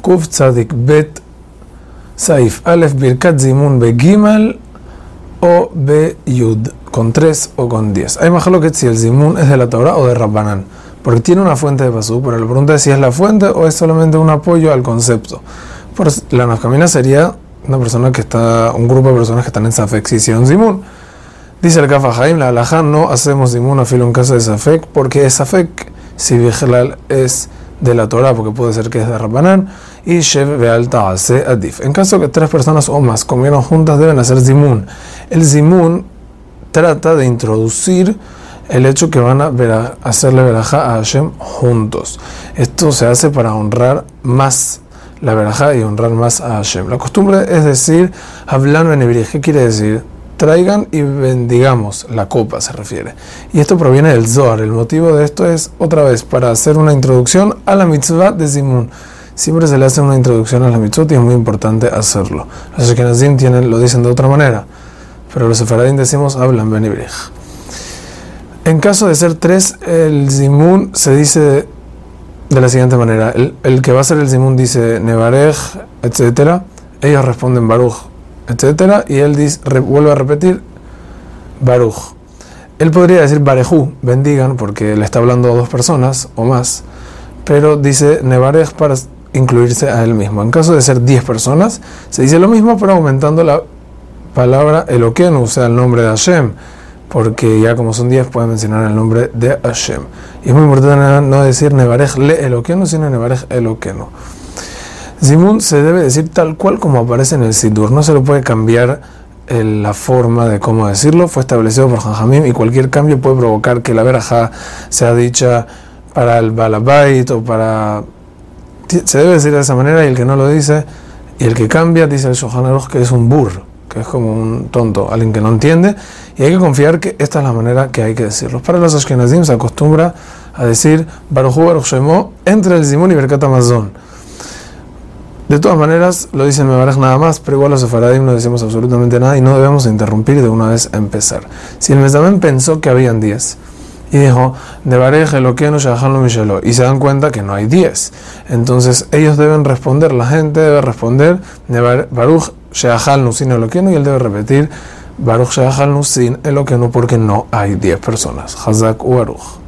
Kuf Tzadik Bet Saif Alef Birkat Zimun Begimal o Be Yud con 3 o con 10. Hay que si el Zimun es de la Torah o de Rabbanan, porque tiene una fuente de Pasú, pero la pregunta es si es la fuente o es solamente un apoyo al concepto. Por la nafkamina sería una persona que está, un grupo de personas que están en Safek si hicieron Zimun. Dice el Kafa Haim, la alajá no hacemos Zimun a filo en casa de Safek, porque Safek, si Vigelal es de la Torah, porque puede ser que es de Rabbanán, y Shev Beal Ta'ase Adif. En caso que tres personas o más comieron juntas, deben hacer Zimun. El Zimun trata de introducir el hecho que van a hacerle verajá a Hashem juntos. Esto se hace para honrar más la verajá y honrar más a Hashem. La costumbre es decir, hablando en hebreo. ¿Qué quiere decir? Traigan y bendigamos, la copa se refiere. Y esto proviene del Zohar. El motivo de esto es, otra vez, para hacer una introducción a la mitzvah de Zimun. Siempre se le hace una introducción a la mitzvah y es muy importante hacerlo. Los Ashkenazim tienen, lo dicen de otra manera, pero los Sefaradim decimos hablan Ben En caso de ser tres, el Zimun se dice de la siguiente manera: el, el que va a ser el Zimun dice Nevarej, etc. Ellos responden Baruch etcétera, y él dice, vuelve a repetir Baruch. Él podría decir Barejú, bendigan, porque le está hablando a dos personas o más, pero dice Nevarej para incluirse a él mismo. En caso de ser diez personas, se dice lo mismo, pero aumentando la palabra Eloqueno, o sea, el nombre de Hashem, porque ya como son diez pueden mencionar el nombre de Hashem. Y es muy importante no decir Nevarej le Eloqueno, sino Nevarej Eloqueno. Zimun se debe decir tal cual como aparece en el Sidur, no se lo puede cambiar la forma de cómo decirlo, fue establecido por Janjamim y cualquier cambio puede provocar que la verajá sea dicha para el balabait o para... Se debe decir de esa manera y el que no lo dice, y el que cambia dice el Shohan que es un burro, que es como un tonto, alguien que no entiende, y hay que confiar que esta es la manera que hay que decirlo. Para los Ashkenazim se acostumbra a decir Baruch Baruch Shemo entre el Zimun y Berkat Amazon. De todas maneras, lo dice Mebaraj nada más, pero igual los sefaradim no decimos absolutamente nada y no debemos interrumpir de una vez empezar. Si el Mesamen pensó que habían 10 y dijo, Nebarej, Eloqueno, Shahalo, Mishelo, y se dan cuenta que no hay 10, entonces ellos deben responder, la gente debe responder, Baruch, Shahal, sin Eloqueno, y él debe repetir, Baruch, Shahal, sin Eloqueno, porque no hay 10 personas. Hazak, Baruch.